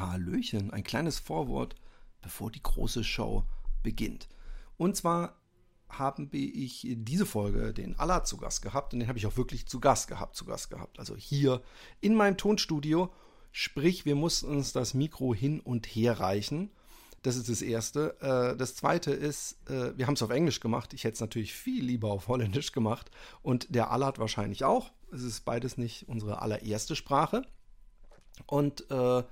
Hallöchen, ein kleines Vorwort, bevor die große Show beginnt. Und zwar habe ich diese Folge den Allah zu Gast gehabt und den habe ich auch wirklich zu Gast gehabt, zu Gast gehabt. Also hier in meinem Tonstudio. Sprich, wir mussten uns das Mikro hin und her reichen. Das ist das Erste. Äh, das Zweite ist, äh, wir haben es auf Englisch gemacht. Ich hätte es natürlich viel lieber auf Holländisch gemacht. Und der Allard wahrscheinlich auch. Es ist beides nicht unsere allererste Sprache. Und äh,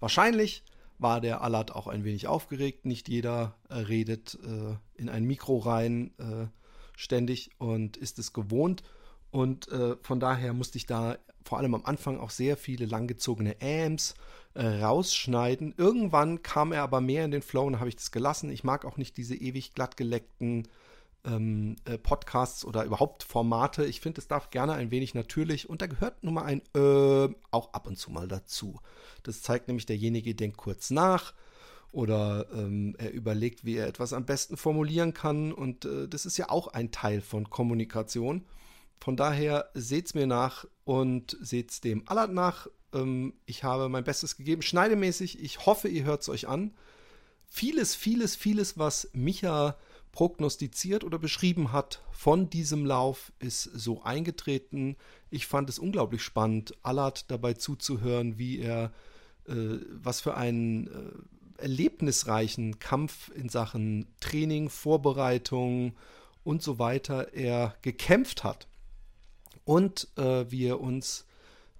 wahrscheinlich war der Allard auch ein wenig aufgeregt. Nicht jeder äh, redet äh, in ein Mikro rein äh, ständig und ist es gewohnt. Und äh, von daher musste ich da vor allem am Anfang auch sehr viele langgezogene Amps äh, rausschneiden. Irgendwann kam er aber mehr in den Flow und habe ich das gelassen. Ich mag auch nicht diese ewig glattgeleckten ähm, äh, Podcasts oder überhaupt Formate. Ich finde, es darf gerne ein wenig natürlich und da gehört nun mal ein äh, auch ab und zu mal dazu. Das zeigt nämlich, derjenige denkt kurz nach oder ähm, er überlegt, wie er etwas am besten formulieren kann und äh, das ist ja auch ein Teil von Kommunikation. Von daher seht's mir nach und seht's dem Allert nach. Ähm, ich habe mein Bestes gegeben, schneidemäßig. Ich hoffe, ihr hört's euch an. Vieles, vieles, vieles, was Micha prognostiziert oder beschrieben hat von diesem Lauf, ist so eingetreten. Ich fand es unglaublich spannend, Allard dabei zuzuhören, wie er, äh, was für einen äh, erlebnisreichen Kampf in Sachen Training, Vorbereitung und so weiter er gekämpft hat. Und äh, wie er uns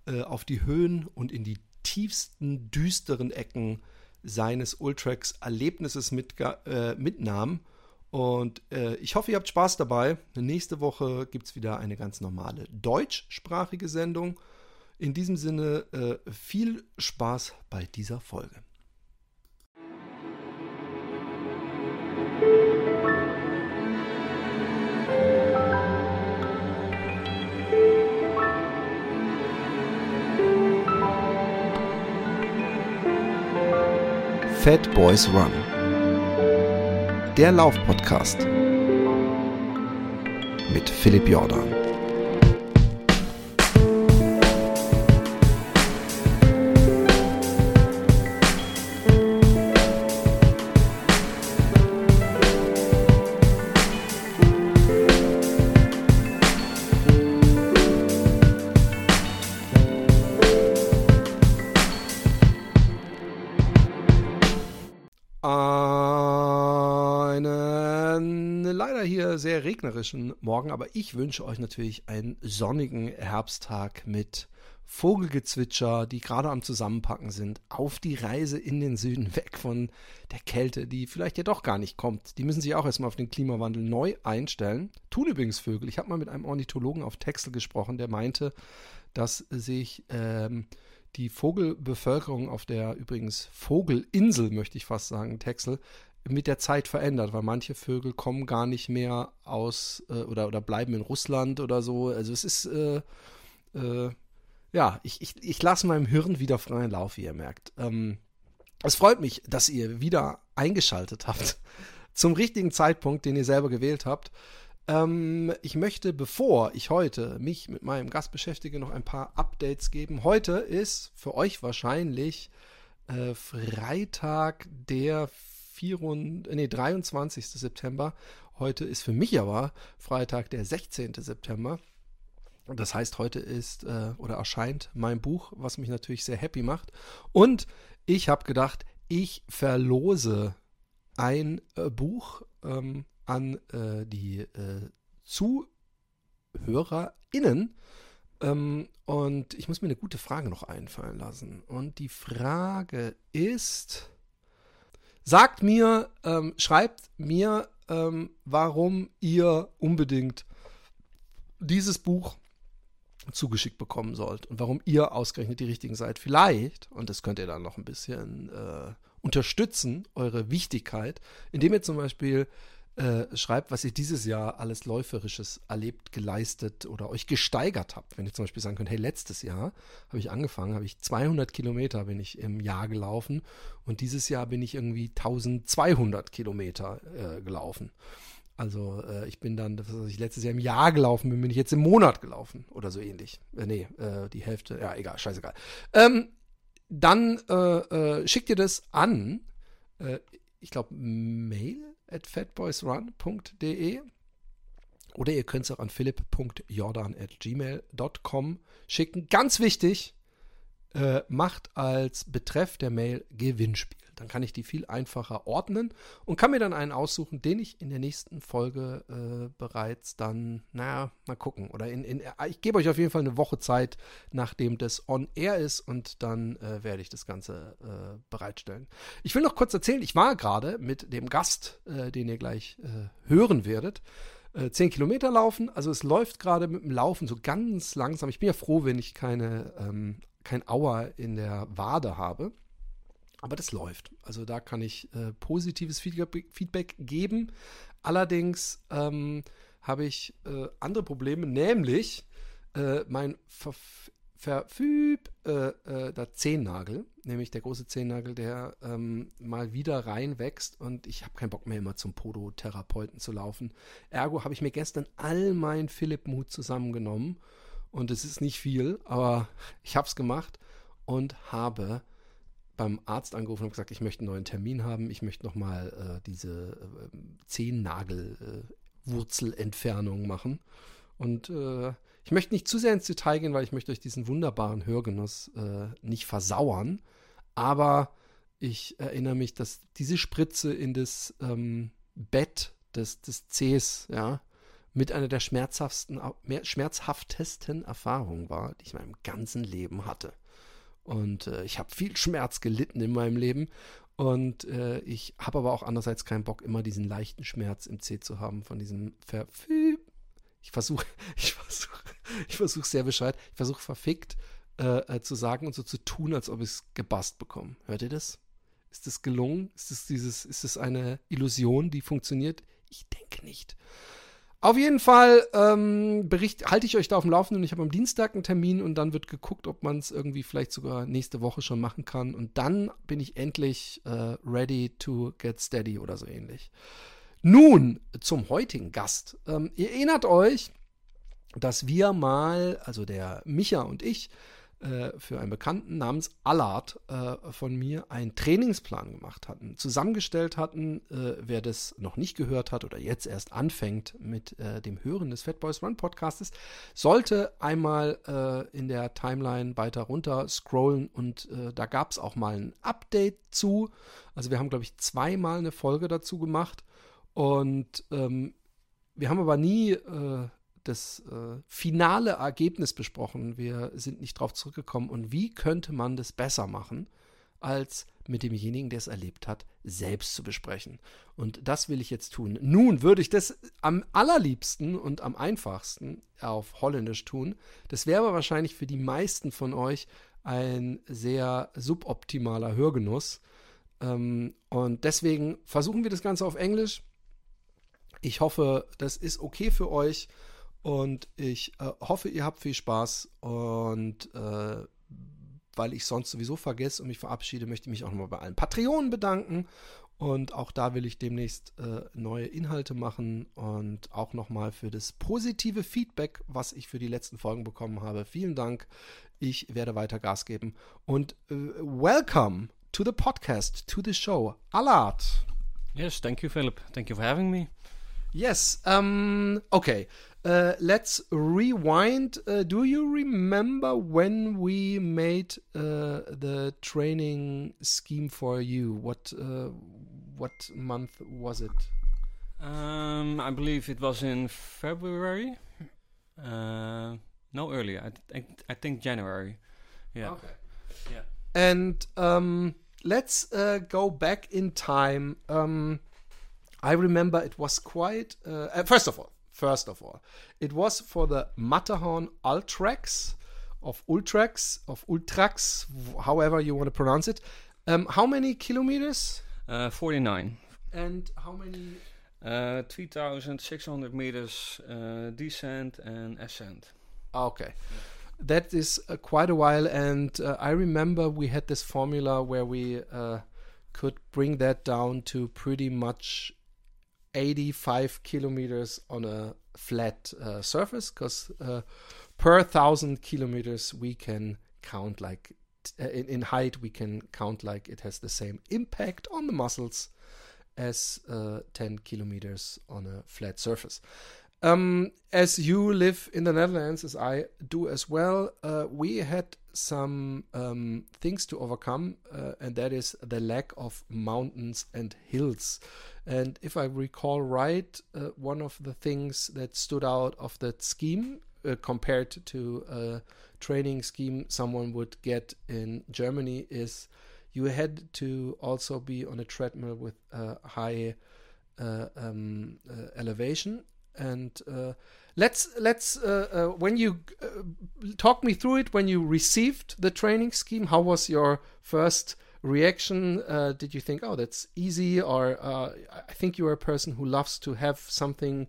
äh, auf die Höhen und in die tiefsten, düsteren Ecken seines Ultrax-Erlebnisses mit, äh, mitnahm und äh, ich hoffe, ihr habt Spaß dabei. Nächste Woche gibt es wieder eine ganz normale deutschsprachige Sendung. In diesem Sinne äh, viel Spaß bei dieser Folge. Fat Boys Run der Lauf-Podcast mit Philipp Jordan. Regnerischen Morgen, aber ich wünsche euch natürlich einen sonnigen Herbsttag mit Vogelgezwitscher, die gerade am Zusammenpacken sind, auf die Reise in den Süden, weg von der Kälte, die vielleicht ja doch gar nicht kommt. Die müssen sich auch erstmal auf den Klimawandel neu einstellen. Tun übrigens Vögel. Ich habe mal mit einem Ornithologen auf Texel gesprochen, der meinte, dass sich ähm, die Vogelbevölkerung auf der übrigens Vogelinsel, möchte ich fast sagen, Texel, mit der Zeit verändert, weil manche Vögel kommen gar nicht mehr aus äh, oder, oder bleiben in Russland oder so. Also es ist, äh, äh, ja, ich, ich, ich lasse meinem Hirn wieder freien Lauf, wie ihr merkt. Ähm, es freut mich, dass ihr wieder eingeschaltet habt zum richtigen Zeitpunkt, den ihr selber gewählt habt. Ähm, ich möchte, bevor ich heute mich mit meinem Gast beschäftige, noch ein paar Updates geben. Heute ist für euch wahrscheinlich äh, Freitag, der 24, nee, 23. September. Heute ist für mich aber Freitag, der 16. September. Das heißt, heute ist äh, oder erscheint mein Buch, was mich natürlich sehr happy macht. Und ich habe gedacht, ich verlose ein äh, Buch ähm, an äh, die äh, ZuhörerInnen. Ähm, und ich muss mir eine gute Frage noch einfallen lassen. Und die Frage ist, Sagt mir, ähm, schreibt mir, ähm, warum ihr unbedingt dieses Buch zugeschickt bekommen sollt und warum ihr ausgerechnet die richtigen seid. Vielleicht, und das könnt ihr dann noch ein bisschen äh, unterstützen, eure Wichtigkeit, indem ihr zum Beispiel äh, schreibt, was ihr dieses Jahr alles Läuferisches erlebt, geleistet oder euch gesteigert habt. Wenn ihr zum Beispiel sagen könnt, hey, letztes Jahr habe ich angefangen, habe ich 200 Kilometer bin ich im Jahr gelaufen und dieses Jahr bin ich irgendwie 1200 Kilometer äh, gelaufen. Also äh, ich bin dann, was ich letztes Jahr im Jahr gelaufen bin, bin ich jetzt im Monat gelaufen oder so ähnlich. Äh, nee, äh, die Hälfte, ja egal, scheißegal. Ähm, dann äh, äh, schickt ihr das an, äh, ich glaube, mail at fatboysrun.de oder ihr könnt es auch an philipp.jordan at gmail.com schicken. Ganz wichtig, äh, macht als Betreff der Mail Gewinnspiel. Dann kann ich die viel einfacher ordnen und kann mir dann einen aussuchen, den ich in der nächsten Folge äh, bereits dann, naja, mal gucken. Oder in, in ich gebe euch auf jeden Fall eine Woche Zeit, nachdem das on air ist und dann äh, werde ich das Ganze äh, bereitstellen. Ich will noch kurz erzählen, ich war gerade mit dem Gast, äh, den ihr gleich äh, hören werdet, 10 Kilometer laufen. Also es läuft gerade mit dem Laufen so ganz langsam. Ich bin ja froh, wenn ich keine ähm, kein Auer in der Wade habe. Aber das läuft. Also da kann ich äh, positives Feedback geben. Allerdings ähm, habe ich äh, andere Probleme, nämlich äh, mein Verf Verfüb, äh, äh, der Zehennagel, nämlich der große Zehennagel, der ähm, mal wieder reinwächst und ich habe keinen Bock mehr immer zum Podotherapeuten zu laufen. Ergo habe ich mir gestern all mein Philipp-Mut zusammengenommen und es ist nicht viel, aber ich habe es gemacht und habe beim Arzt angerufen und gesagt, ich möchte einen neuen Termin haben, ich möchte nochmal äh, diese äh, Zehennagel-Wurzelentfernung äh, machen. Und äh, ich möchte nicht zu sehr ins Detail gehen, weil ich möchte euch diesen wunderbaren Hörgenuss äh, nicht versauern. Aber ich erinnere mich, dass diese Spritze in das ähm, Bett des, des Cs, ja, mit einer der schmerzhaftesten, schmerzhaftesten Erfahrungen war, die ich in meinem ganzen Leben hatte. Und äh, ich habe viel Schmerz gelitten in meinem Leben. Und äh, ich habe aber auch andererseits keinen Bock, immer diesen leichten Schmerz im C zu haben von diesem Verfü. Ich versuche, ich versuche, ich versuche sehr bescheid, ich versuche verfickt äh, äh, zu sagen und so zu tun, als ob ich es gebast bekomme. Hört ihr das? Ist das gelungen? Ist das dieses, ist das eine Illusion, die funktioniert? Ich denke nicht. Auf jeden Fall ähm, bericht, halte ich euch da auf dem Laufenden. Ich habe am Dienstag einen Termin und dann wird geguckt, ob man es irgendwie vielleicht sogar nächste Woche schon machen kann. Und dann bin ich endlich äh, ready to get steady oder so ähnlich. Nun zum heutigen Gast. Ähm, ihr erinnert euch, dass wir mal, also der Micha und ich, äh, für einen Bekannten namens Allard äh, von mir einen Trainingsplan gemacht hatten, zusammengestellt hatten. Äh, wer das noch nicht gehört hat oder jetzt erst anfängt mit äh, dem Hören des Fat Boys Run Podcastes, sollte einmal äh, in der Timeline weiter runter scrollen und da gab es auch mal ein Update zu. Also wir haben, glaube ich, zweimal eine Folge dazu gemacht und ähm, wir haben aber nie das äh, finale Ergebnis besprochen. Wir sind nicht darauf zurückgekommen. Und wie könnte man das besser machen, als mit demjenigen, der es erlebt hat, selbst zu besprechen? Und das will ich jetzt tun. Nun würde ich das am allerliebsten und am einfachsten auf Holländisch tun. Das wäre aber wahrscheinlich für die meisten von euch ein sehr suboptimaler Hörgenuss. Ähm, und deswegen versuchen wir das Ganze auf Englisch. Ich hoffe, das ist okay für euch. Und ich äh, hoffe, ihr habt viel Spaß. Und äh, weil ich sonst sowieso vergesse und mich verabschiede, möchte ich mich auch nochmal bei allen Patreonen bedanken. Und auch da will ich demnächst äh, neue Inhalte machen und auch nochmal für das positive Feedback, was ich für die letzten Folgen bekommen habe. Vielen Dank. Ich werde weiter Gas geben. Und äh, welcome to the podcast, to the show. Allard. Yes, thank you, Philip. Thank you for having me. Yes. Um, okay. Uh, let's rewind. Uh, do you remember when we made uh, the training scheme for you? What uh, what month was it? Um, I believe it was in February. Uh, no, earlier. I, th I think January. Yeah. Okay. Yeah. And um, let's uh, go back in time. Um, I remember it was quite. first of all, first of all. It was for the Matterhorn Ultraks of Ultraks, of Ultraks, however you want to pronounce it. Um, how many kilometers? Uh, 49. And how many? Uh, 3,600 meters uh, descent and ascent. Okay. That is uh, quite a while, and uh, I remember we had this formula where we uh, could bring that down to pretty much 85 kilometers on a flat uh, surface because uh, per thousand kilometers we can count like uh, in, in height, we can count like it has the same impact on the muscles as uh, 10 kilometers on a flat surface. Um, as you live in the Netherlands, as I do as well, uh, we had some um, things to overcome, uh, and that is the lack of mountains and hills. And if I recall right, uh, one of the things that stood out of that scheme uh, compared to a training scheme someone would get in Germany is you had to also be on a treadmill with a high uh, um, uh, elevation and uh, let's let's uh, uh, when you uh, talk me through it when you received the training scheme how was your first reaction? Uh, did you think oh that's easy or uh, i think you're a person who loves to have something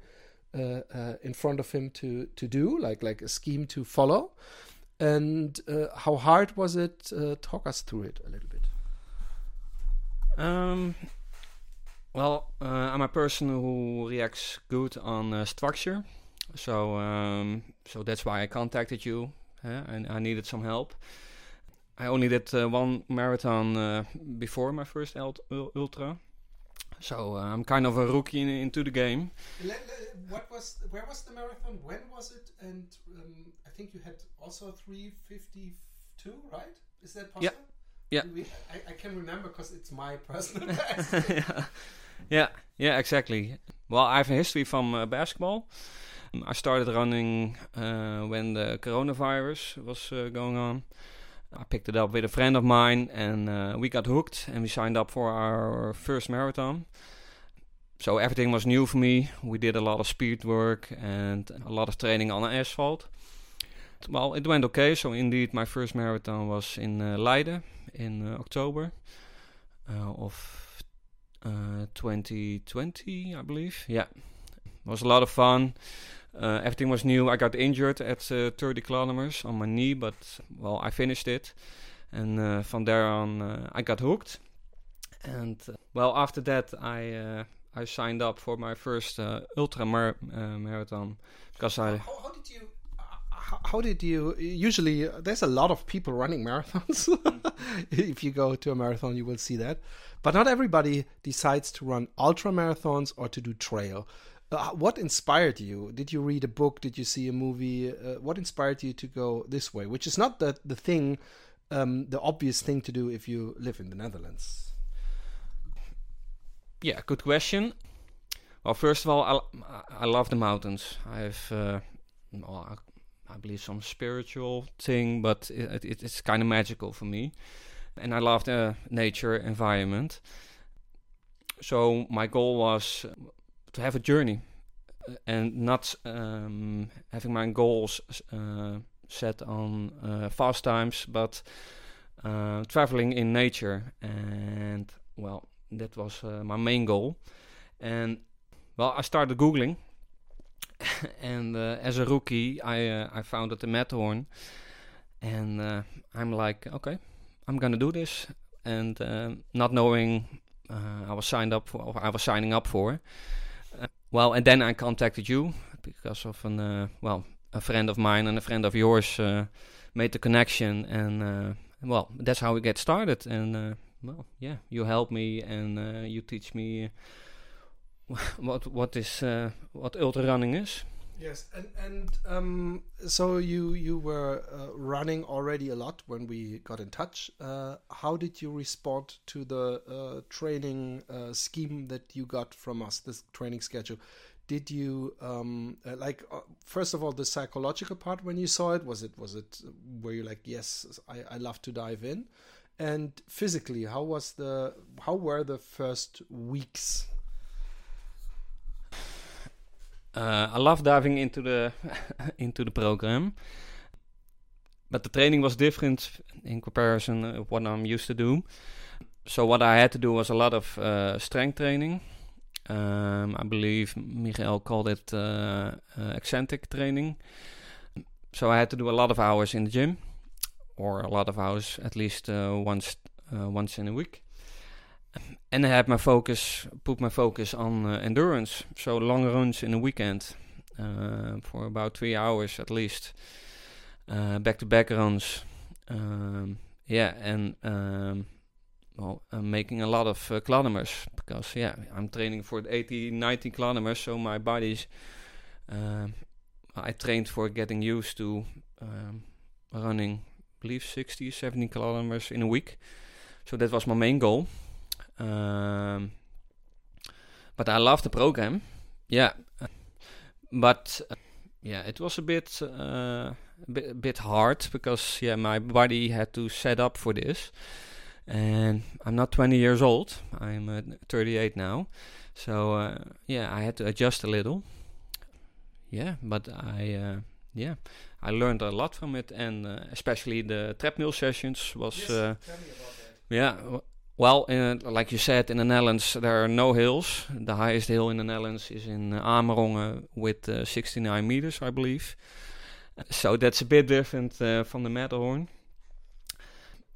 in front of him to to do like like a scheme to follow. And how hard was it? Talk us through it a little bit. Um well, uh, I'm a person who reacts good on uh, structure, so um, so that's why I contacted you, and I needed some help. I only did uh, one marathon uh, before my first ultra, so uh, I'm kind of a rookie in, into the game. What was where was the marathon? When was it? And um, I think you had also 352, right? Is that possible? Yeah. We, I, I, can remember because it's my personal best. yeah. yeah, yeah, exactly. Well, I have a history from uh, basketball. Um, I started running uh, when the coronavirus was uh, going on. I picked it up with a friend of mine, and uh, we got hooked, and we signed up for our first marathon. So everything was new for me. We did a lot of speed work and a lot of training on asphalt. Well, it went okay. So indeed, my first marathon was in uh, Leiden in uh, October of 2020, uh, I believe. Yeah, it was a lot of fun. Uh, everything was new. I got injured at uh, 30 kilometers on my knee, but well, I finished it, and uh, from there on, uh, I got hooked. And uh, well, after that, I I signed up for my first ultra mar marathon because I. How, how, did you? How did you? Usually, there's a lot of people running marathons. if you go to a marathon, you will see that. But not everybody decides to run ultra marathons or to do trail. Uh, what inspired you? Did you read a book? Did you see a movie? Uh, what inspired you to go this way? Which is not the the thing, um, the obvious thing to do if you live in the Netherlands. Yeah, good question. Well, first of all, I, I love the mountains. I have, uh, well, I, believe, some spiritual thing, but it, it, it's kind of magical for me and I loved the nature environment. So my goal was to have a journey uh, and not um, having my goals uh, set on uh, fast times, but uh, traveling in nature. And well, that was uh, my main goal. And well, I started googling, and uh, as a rookie, I I found it the Matterhorn, and I'm like, okay, I'm gonna do this, and uh, not knowing uh, I was signed up for, I was signing up for. Uh, well, and then I contacted you because of an uh, well, a friend of mine and a friend of yours uh, made the connection, and uh, well, that's how we get started. And well, yeah, you help me and you teach me what what is what ultra running is. Yes, and and um, so you you were uh, running already a lot when we got in touch. Uh, how did you respond to the uh, training uh, scheme that you got from us? This training schedule. Did you um, uh, like uh, first of all the psychological part when you saw it? Was it was it were you like yes I, I love to dive in? And physically, how was the how were the first weeks? Uh, I love diving into the into the program, but the training was different in comparison of what I'm used to do. So what I had to do was a lot of uh, strength training. Um, I believe Michael called it uh, eccentric training. So I had to do a lot of hours in the gym, or a lot of hours at least once once in a week and I had my focus, put my focus on uh, endurance. So long runs in a weekend uh, for about three hours at least. Back to back runs um, yeah, and um, well, making a lot of uh, kilometers because yeah, I'm training for 80, 90 kilometers, so my body's. I trained for getting used to um, running, I believe 60, 70 kilometers in a week. So that was my main goal. Um, but I love the program. Yeah, but uh, yeah, it was a bit, uh, a bit, a bit hard because yeah, my body had to set up for this, and I'm not 20 years old. I'm uh, 38 now, so uh, yeah, I had to adjust a little. Yeah, but I uh, yeah, I learned a lot from it, and uh, especially the treadmill sessions was Yes, yeah. w- Well, in, like you said, in the Netherlands there are no hills. The highest hill in the Netherlands is in uh, Amerongen with uh, 69 meters, I believe. So that's a bit different uh, from the Matterhorn.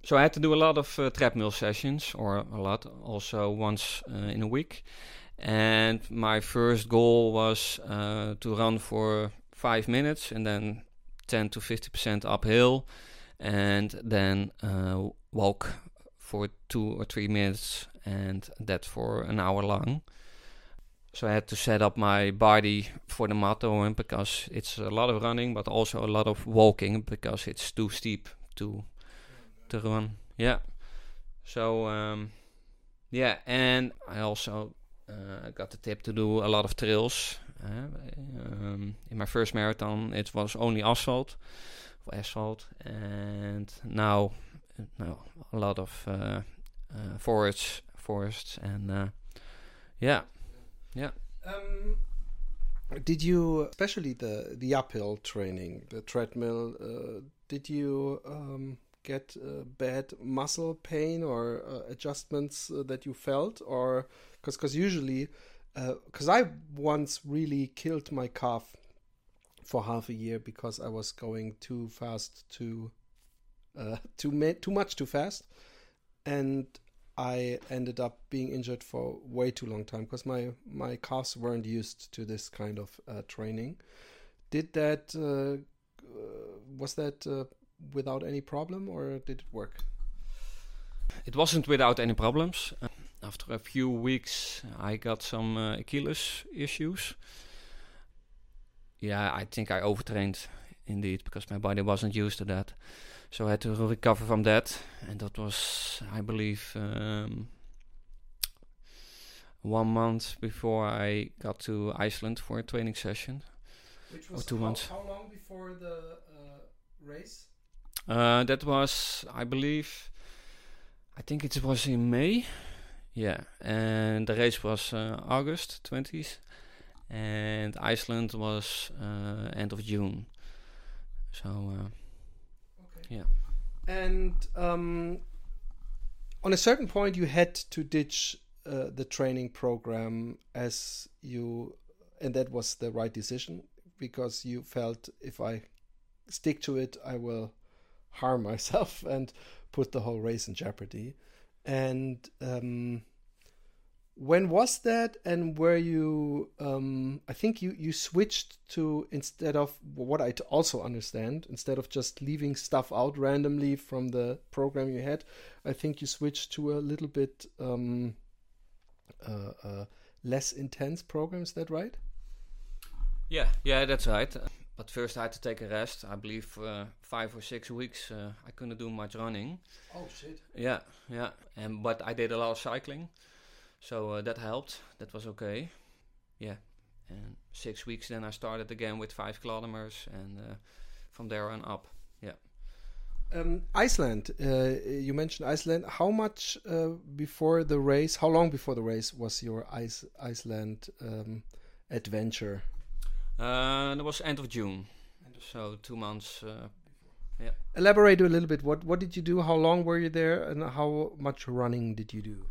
So I had to do a lot of uh, treadmill sessions, or a lot, also once in a week. And my first goal was to run for five minutes and then 10 to 50% uphill, and then walk for two or three minutes, and that for an hour long. So I had to set up my body for the Matterhorn because it's a lot of running, but also a lot of walking because it's too steep to to run. Yeah. So um, yeah, and I also uh, got the tip to do a lot of trails. Uh, um, in my first marathon, it was only asphalt, asphalt, and now, now a lot of uh, uh, forests, forests, and uh, yeah, yeah. Um, did you, especially the the uphill training, the treadmill, did you um, get uh, bad muscle pain or uh, adjustments uh, that you felt, or because because usually, because I once really killed my calf for half a year because I was going too fast to uh, too ma- too much too fast, and I ended up being injured for way too long time because my my calves weren't used to this kind of uh, training. Did that uh, uh, was that uh, without any problem or did it work? It wasn't without any problems. After a few weeks, I got some Achilles issues. Yeah, I think I overtrained indeed because my body wasn't used to that. So I had to recover from that, and that was, I believe, um, one month before I got to Iceland for a training session. Which was two how- months. How long before the race? Uh, that was, I believe, I think it was in May. Yeah, and the race was uh, August 20th, and Iceland was uh, end of June. So, uh. Yeah. And um, on a certain point, you had to ditch uh, the training program as you, and that was the right decision because you felt if I stick to it, I will harm myself and put the whole race in jeopardy. And um, when was that? And were you? Um, I think you you switched to instead of what i also understand instead of just leaving stuff out randomly from the program you had. I think you switched to a little bit um, uh, uh, less intense program. Is that right? yeah, yeah, that's right. But first, I had to take a rest. I believe uh, five or six weeks, uh, I couldn't do much running. Oh shit! Yeah, yeah. And but I did a lot of cycling, so uh, that helped. That was okay. Yeah. And six weeks, then I started again with five kilometers, and uh, from there on up. Um, Iceland. Uh, you mentioned Iceland. How much uh, before the race? How long before the race was your Ice Iceland um, adventure? Uh, that was end of June, so two months. Uh, Elaborate a little bit. What what did you do? How long were you there, and how much running did you do?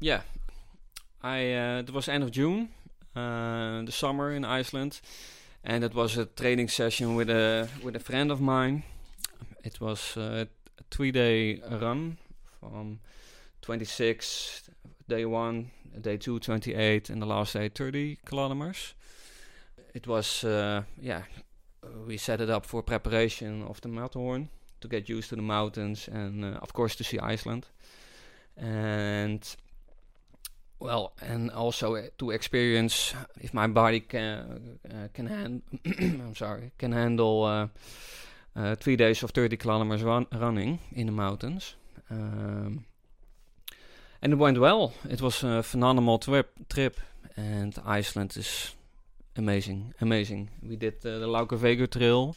Yeah, I uh, it was end of June, uh, the summer in Iceland, and it was a training session with a with a friend of mine. It was uh, a three day run from 26 day one, day two 28, and the last day 30 kilometers. It was yeah, we set it up for preparation of the Matterhorn to get used to the mountains and uh, of course to see Iceland. And well, and also uh, to experience if my body can uh, can hand I'm sorry can handle uh, uh, three days of 30 kilometers run running in the mountains. Um, and it went well. It was a phenomenal trip. Trip, and Iceland is amazing, amazing. We did the Laugavegur Trail.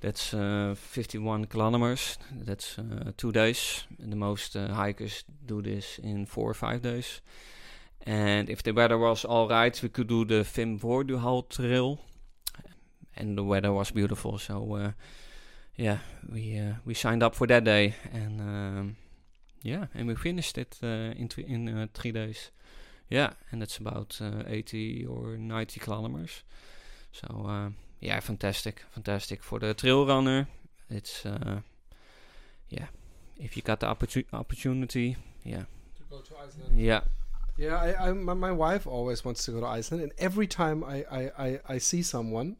That's uh, 51 kilometers. That's two days. And the most hikers do this in four or five days. And if the weather was all right, we could do the Fimmvörðuháls Trail. And the weather was beautiful, so uh, yeah, we uh, we signed up for that day, and um, yeah, and we finished it uh, in th- in uh, three days. Yeah, and it's about uh, 80 or 90 kilometers. So uh, yeah, fantastic, fantastic for the trail runner. It's uh, yeah, if you got the opportu- opportunity, yeah, To go to Iceland. yeah, Yeah, I, I my, my wife always wants to go to Iceland, and every time I I, I, I see someone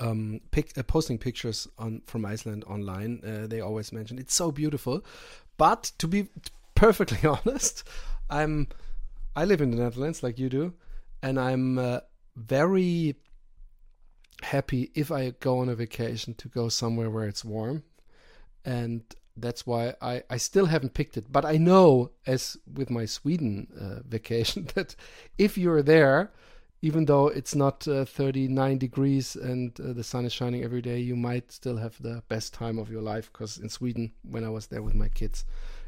um uh, posting pictures on from Iceland online, uh, they always mention it's so beautiful. But to be perfectly honest, I'm I live in the Netherlands like you do, and I'm uh, very happy if I go on a vacation to go somewhere where it's warm, and that's why I, I still haven't picked it. But I know, as with my Sweden uh, vacation, that if you're there, even though it's not uh, 39 degrees and uh, the sun is shining every day, you might still have the best time of your life. Because in Sweden, when I was there with my kids,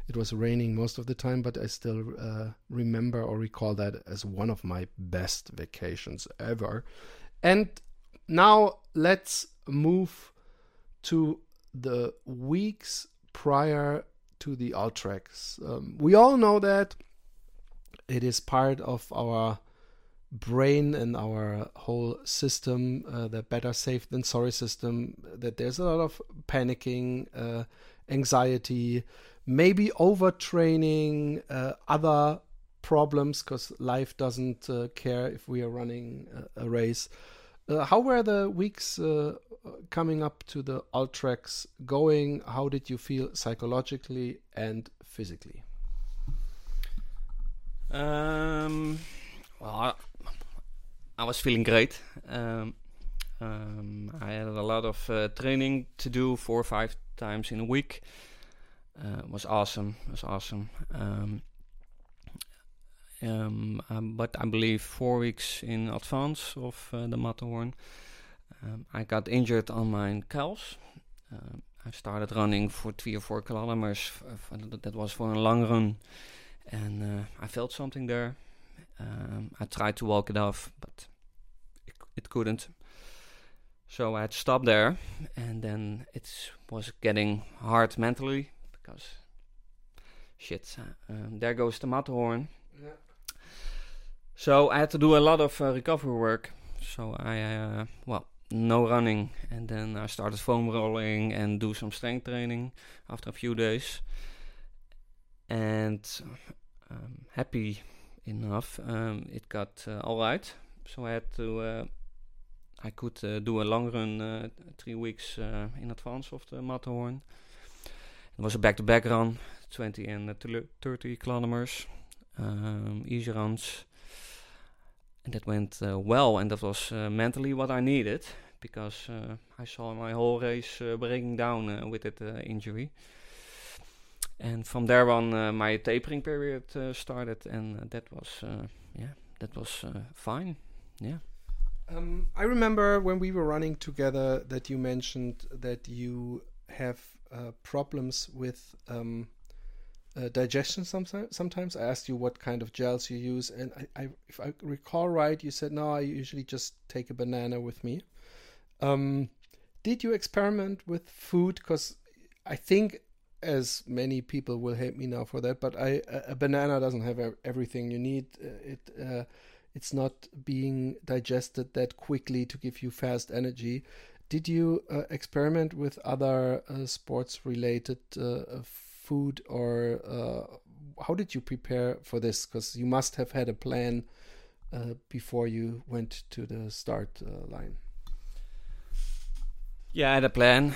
it was raining most of the time, but I still uh, remember or recall that as one of my best vacations ever. And now let's move to the weeks prior to the Ultraks. Um, we all know that it is part of our brain and our whole system, uh, the better safe than sorry system, that there's a lot of panicking, uh, anxiety, maybe overtraining, uh, other problems because life doesn't uh, care if we are running a, a race. Uh, how were the weeks uh, coming up to the Ultraks going? How did you feel psychologically and physically? Um, well, I, I was feeling great. Um, um, I had a lot of uh, training to do four or five times in a week. Uh, was awesome. Was awesome. Um, um, um, but I believe four weeks in advance of uh, the Matterhorn, um, I got injured on my calves. Um, I started running for three or four kilometers. That was for a long run, and uh, I felt something there. Um, I tried to walk it off, but it, it couldn't. So I had to stop there, and then it was getting hard mentally because shit, uh, um, there goes the Matterhorn. So I had to do a lot of uh, recovery work. So I, uh, well, no running, and then I started foam rolling and do some strength training after a few days. And um, happy enough, um, it got uh, all right. So I had to, uh, I could uh, do a long run uh, three weeks uh, in advance of the Matterhorn. It was a back-to-back run, 20 and uh, tul- 30 kilometers, um, easy runs and that went uh, well and that was uh, mentally what i needed because uh, i saw my whole race breaking down with that injury. And from there on my tapering period started and that was yeah that was fine yeah. Um, I remember when we were running together that you mentioned that you have uh, problems with um, uh, digestion sometimes. Sometimes I asked you what kind of gels you use, and I, I, if I recall right, you said no. I usually just take a banana with me. Um, did you experiment with food? Because I think, as many people will hate me now for that, but I a, banana doesn't have everything you need. Uh, it uh, it's not being digested that quickly to give you fast energy. Did you uh, experiment with other uh, sports related food or uh, how did you prepare for this? Because you must have had a plan uh, before you went to the start uh, line. yeah i had a plan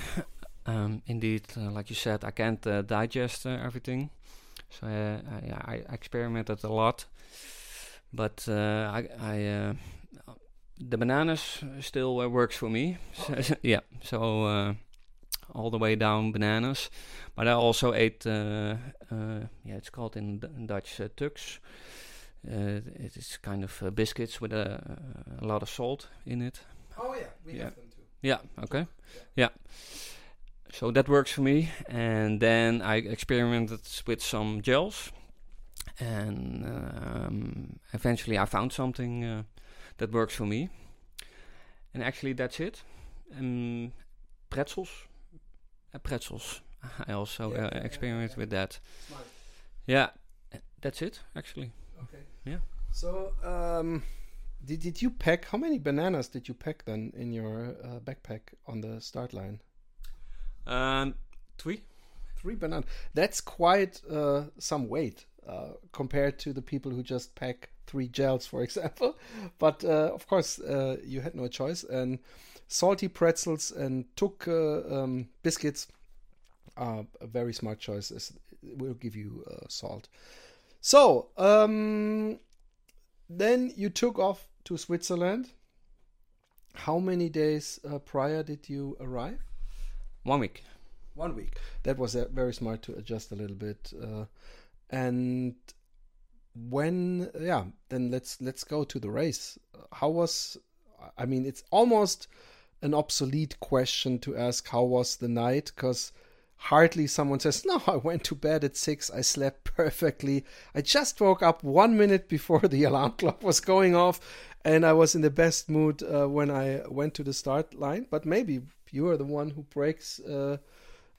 um, indeed, uh, like you said, I can't uh, digest everything. So I, I experimented a lot, but I, I the bananas still works for me. Yeah, so all the way down bananas. But I also ate, yeah, it's called in, in Dutch uh, tux. it is kind of biscuits with a, a lot of salt in it. Oh yeah, we yeah. have them too. Yeah. Okay. Yeah. yeah so that works for me. And then I experimented with some gels, and um, eventually I found something uh, that works for me. And actually, that's it. And pretzels, uh, pretzels. I also yeah, uh, experiment yeah, with that. Smart. Yeah, that's it actually. Okay. Yeah. So, um, did did you pack? How many bananas did you pack then in your uh, backpack on the start line? Um, three. Three bananas. That's quite uh, some weight uh, compared to the people who just pack three gels, for example. But uh, of course, uh, you had no choice. And salty pretzels and took uh, um, biscuits are a very smart choice. It will give you uh, salt. So, um, then you took off to Switzerland. How many days prior did you arrive? One week. One week. That was uh, very smart to adjust a little bit. Uh, and when, yeah, then let's let's go to the race. How was? I mean, it's almost an obsolete question to ask. How was the night? Because hardly someone says, No, I went to bed at six. I slept perfectly. I just woke up one minute before the alarm clock was going off, and I was in the best mood uh, when I went to the start line. But maybe you are the one who breaks uh,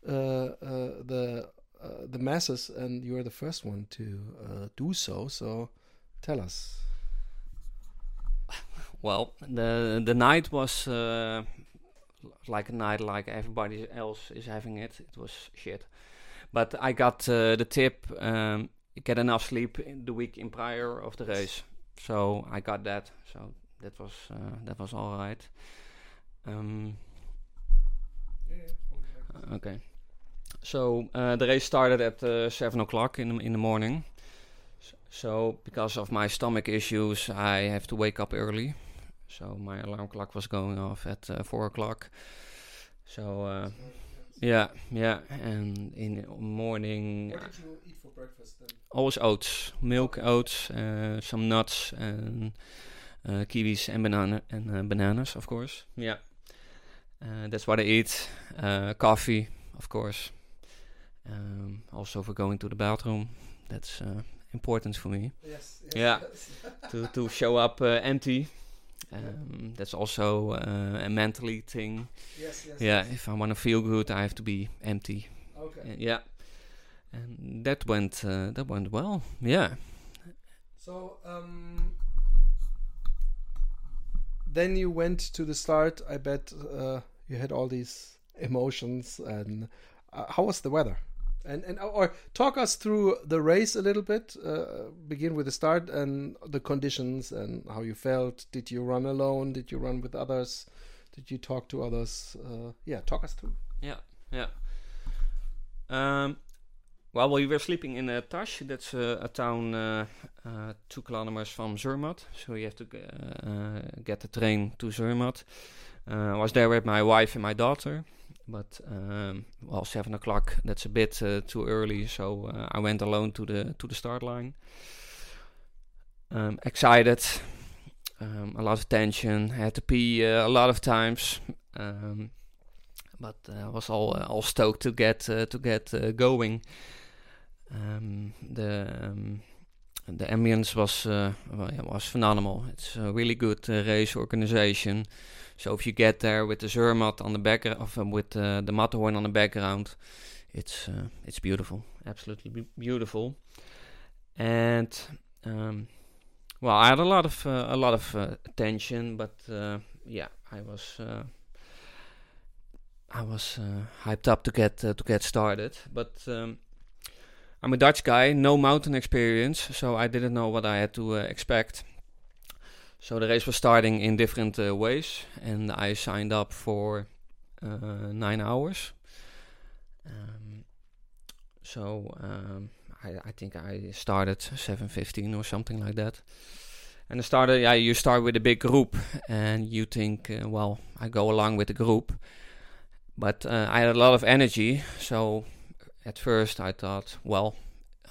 uh, uh, the the masses, and you are the first one to do so. So, tell us. Well, the the night was like a night like everybody else is having it. It was shit. But I got uh, the tip um, get enough sleep the week in prior of the race. So I got that. So that was uh, that was all right. Um, okay. So uh, the race started at uh, seven o'clock in the, in the morning. So because of my stomach issues, I have to wake up early. So my alarm clock was going off at uh, four o'clock. So uh, yeah, yeah, and in the morning. What did you eat for breakfast then? Always oats, milk, oats, uh, some nuts, and uh, kiwis and banana and bananas, of course. Yeah. Uh, that's what I eat. Uh, coffee, of course. Um, also for going to the bathroom. That's uh, important for me. Yes. yes yeah. to to show up uh, empty. Um, that's also uh, a mentally thing. Yes. Yes. Yeah. Yes. If I want to feel good, I have to be empty. Okay. yeah. And that went uh, that went well. Yeah. So. Um, then you went to the start. I bet uh, you had all these emotions and uh, how was the weather and and or talk us through the race a little bit uh, begin with the start and the conditions and how you felt. Did you run alone? Did you run with others? Did you talk to others? Uh, yeah talk us through. Yeah yeah. Um, well, we were sleeping in uh, Täsch. That's uh, a town uh, uh, two kilometers from Zermatt. So you have to uh, get the train to Zermatt. Uh, I was there with my wife and my daughter, but um, well, seven o'clock. That's a bit uh, too early, so uh, I went alone to the to the start line. Um, excited, um, a lot of tension. Had to pee uh, a lot of times, um, but I was all all stoked to get to get going. Um, the um, the ambience was uh, well, yeah, was phenomenal. It's a really good uh, race organization. So if you get there with the Zermatt on the background, of uh, with uh, the Matterhorn on the background, it's uh, it's beautiful, absolutely beautiful. And um, well, I had a lot of uh, a lot of uh, tension, but uh, yeah, I was I was hyped up to get to get started. But um, I'm a Dutch guy, no mountain experience, so I didn't know what I had to expect. So the race was starting in different uh, ways, and I signed up for uh, nine hours. Um, so um, I, I think I started 7:15 or something like that. And I started. Yeah, you start with a big group, and you think, uh, well, I go along with the group. But I had a lot of energy, so at first I thought, well,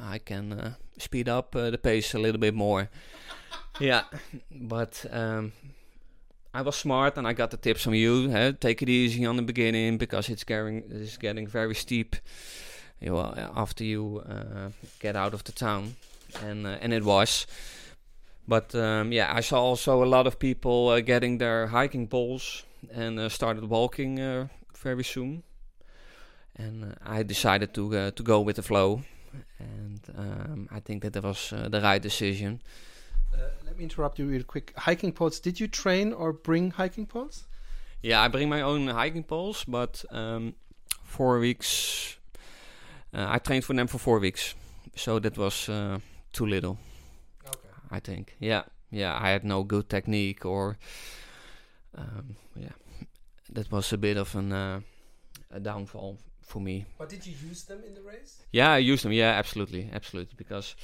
I can uh, speed up uh, the pace a little bit more. yeah, but um, I was smart and I got the tips from you. Hey, take it easy on the beginning because it's getting it's getting very steep. You know, after you uh, get out of the town, and uh, and it was. But um, yeah, I saw also a lot of people uh, getting their hiking poles and uh, started walking uh, very soon. And I decided to to go with the flow, and um, I think that that was the right decision. let me interrupt you real quick. Hiking poles. Did you train or bring hiking poles? Yeah, I bring my own hiking poles, but um, four weeks. I trained for them for four weeks, so that was too little. Okay. I think. Yeah, yeah. I had no good technique, or um, yeah, that was a bit of an uh, a downfall for me. But did you use them in the race? Yeah, I used them. Yeah, absolutely, absolutely. Because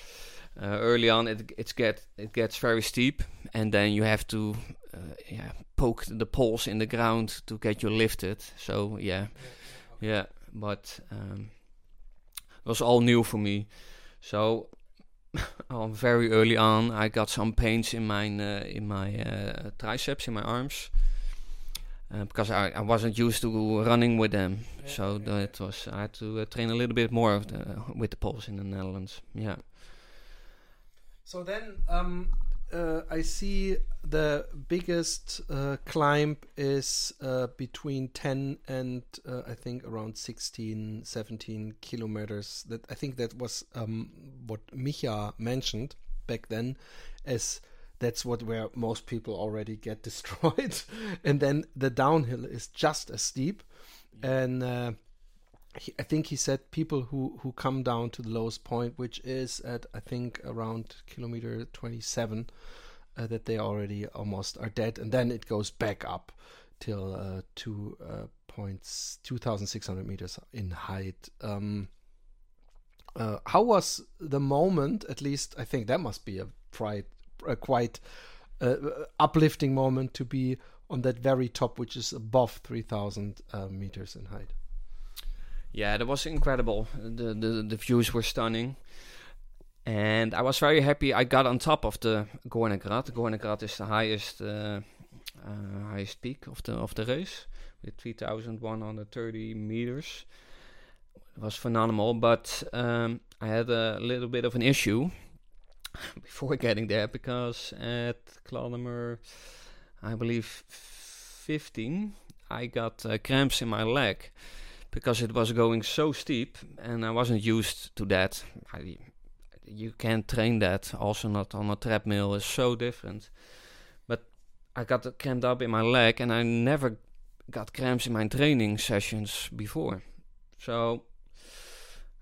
uh, early on, it it's get it gets very steep, and then you have to uh, yeah poke the poles in the ground to get you lifted. So yeah, yeah. Yeah but um, it was all new for me. So oh, very early on, I got some pains in my uh, in my uh, triceps, in my arms, uh, because I, I wasn't used to running with them. Yeah, so that was I had to uh, train a little bit more the, with the poles in the Netherlands. Yeah. So then, um, uh, I see the biggest uh, climb is uh, between 10 and uh, I think around 16, 17 kilometers. That I think that was um, what Micha mentioned back then, as that's what where most people already get destroyed, and then the downhill is just as steep, and uh, he, I think he said people who who come down to the lowest point, which is at I think around kilometer 27 uh, that they already almost are dead, and then it goes back up till uh, two uh, points, two thousand six hundred meters in height. Um, uh, how was the moment? At least I think that must be a quite a quite uh, uplifting moment to be on that very top, which is above three thousand uh, meters in height. Yeah, that was incredible. The the the views were stunning. And I was very happy I got on top of the Gornergrat. Gornergrat is the highest uh, uh, highest peak of the of the race with 3,130 meters. It was phenomenal, but um, I had a little bit of an issue before getting there because at kilometer, I believe 15, I got uh, cramps in my leg because it was going so steep and I wasn't used to that. I, you can't train that. Also, not on a treadmill is so different. But I got cramped up in my leg, and I never got cramps in my training sessions before. So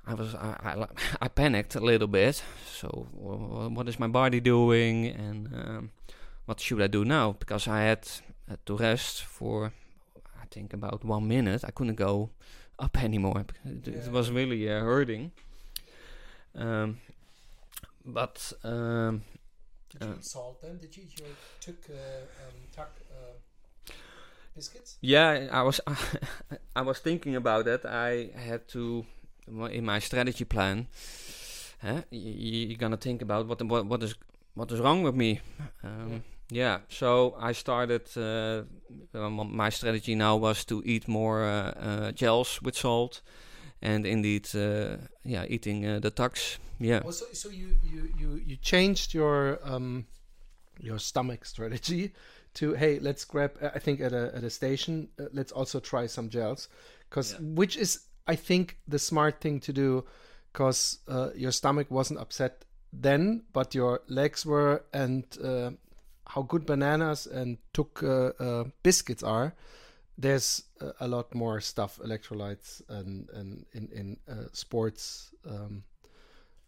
I was I, I, I panicked a little bit. So what is my body doing, and um, what should I do now? Because I had, had to rest for I think about one minute. I couldn't go up anymore. It, yeah. it was really uh, hurting. Um, but um, did you uh, eat salt then? Did you your TUC uh, um, TUC uh, biscuits? Yeah, I was I was thinking about that. I had to in my strategy plan. Huh, you, are gonna think about what what what is what is wrong with me. Um, yeah. yeah. so I started. Uh, my strategy now was to eat more uh, uh, gels with salt, and indeed, uh, yeah, eating uh, the TUCs. Yeah. Oh, so, so you, you you you changed your um your stomach strategy to hey let's grab I think at a at a station uh, let's also try some gels because yeah. which is I think the smart thing to do because uh, your stomach wasn't upset then but your legs were and uh, how good bananas and TUC uh, uh, biscuits are there's a, lot more stuff, electrolytes, and and in in uh, sports um,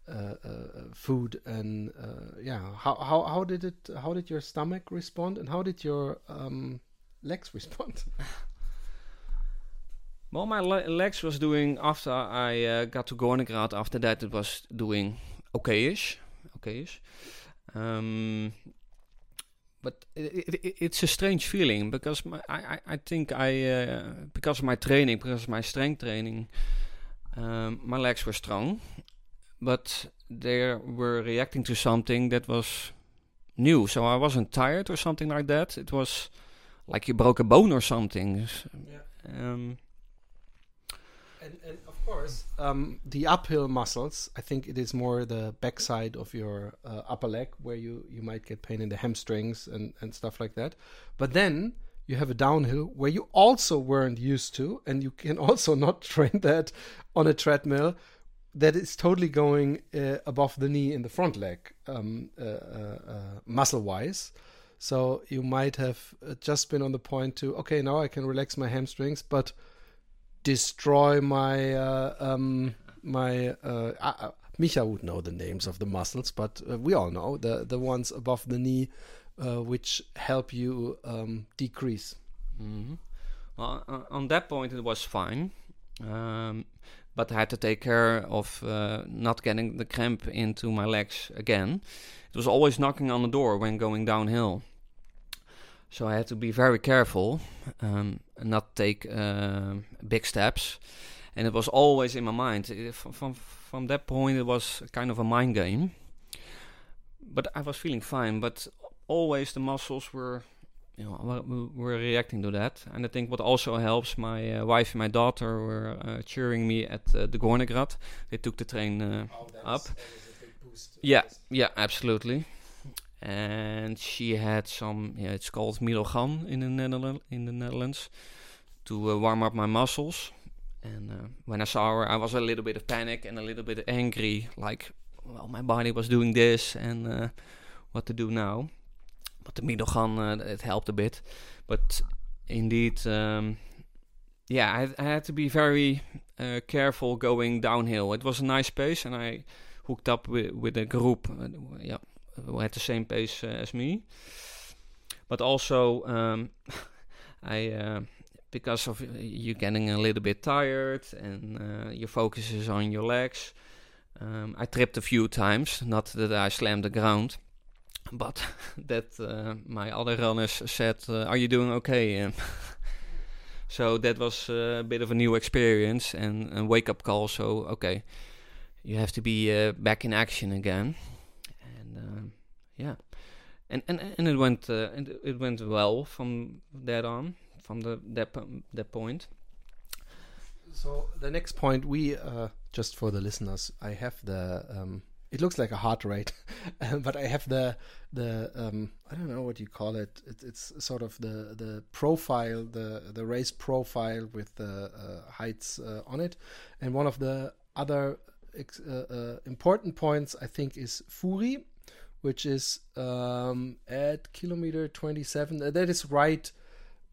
uh, uh, food, and uh, yeah. How how how did it? How did your stomach respond, and how did your um, legs respond? Well, my le- legs was doing after I uh, got to Gornergrat. After that, it was doing okayish, okayish. Um, but it, it, it's a strange feeling because my, I, I, think I uh, because of my training, because of my strength training, um, my legs were strong, but they were reacting to something that was new. So I wasn't tired or something like that. It was like you broke a bone or something. Yeah. Um, And, and of course, um, the uphill muscles. I think it is more the backside of your uh, upper leg where you you might get pain in the hamstrings and and stuff like that. But then you have a downhill where you also weren't used to, and you can also not train that on a treadmill. That is totally going uh, above the knee in the front leg, um, uh, uh, uh, muscle wise. So you might have uh, just been on the point to okay, now I can relax my hamstrings, but destroy my uh, um, my uh, uh, Micha would know the names of the muscles, but uh, we all know the the ones above the knee, uh, which help you um, decrease. mhm. Well, uh, on that point, it was fine. Um, but I had to take care of uh, not getting the cramp into my legs again. It was always knocking on the door when going downhill. So I had to be very careful um, and not take uh, big steps. And it was always in my mind. It- From, from, from that point, it was kind of a mind game. But I was feeling fine. But always the muscles were, you know, were, were reacting to that. And I think what also helps, my uh, wife and my daughter were uh, cheering me at uh, the Gornergrat. They took the train uh, up. Yeah, yeah, absolutely. And she had some, yeah, it's called Midalgan in the Netherlands, in the Netherlands, to uh, warm up my muscles. And uh, when I saw her, I was a little bit of panic and a little bit angry, like, well, my body was doing this and uh, what to do now. But the Midalgan, uh, it helped a bit. But indeed, um, yeah, I, I had to be very uh, careful going downhill. It was a nice pace, and I hooked up with, with a group, uh, yeah, had the same pace uh, as me. But also, um, I uh, because of you getting a little bit tired and your focus is on your legs. Um, I tripped a few times, not that I slammed the ground, but that uh, my other runners said, uh, "Are you doing okay?" So that was a bit of a new experience and a wake up call. So okay, you have to be uh, back in action again, and um, yeah, and and and it went uh, it went well from that on, from the that that point. So the next point, we uh, just for the listeners, I have the. Um, it looks like a heart rate, but I have the the um, I don't know what you call it. it. It's sort of the the profile, the the race profile with the uh, heights uh, on it, and one of the other uh, uh, important points I think is Furi, which is um, at kilometer twenty seven. Uh, that is right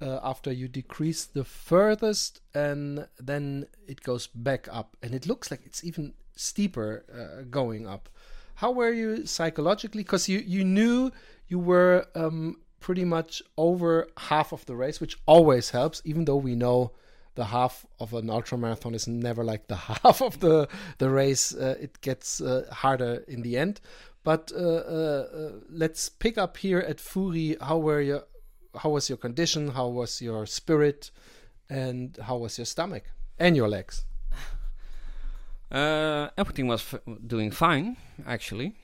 uh, after you decrease the furthest and then it goes back up. And it looks like it's even steeper uh, going up. How were you psychologically? Because you you knew you were um, pretty much over half of the race which always helps even though we know the half of an ultra marathon is never like the half of the the race uh, it gets uh, harder in the end but uh, uh, uh, let's pick up here at Furi. How were you? How was your condition? How was your spirit? And how was your stomach and your legs? Everything was doing fine, actually.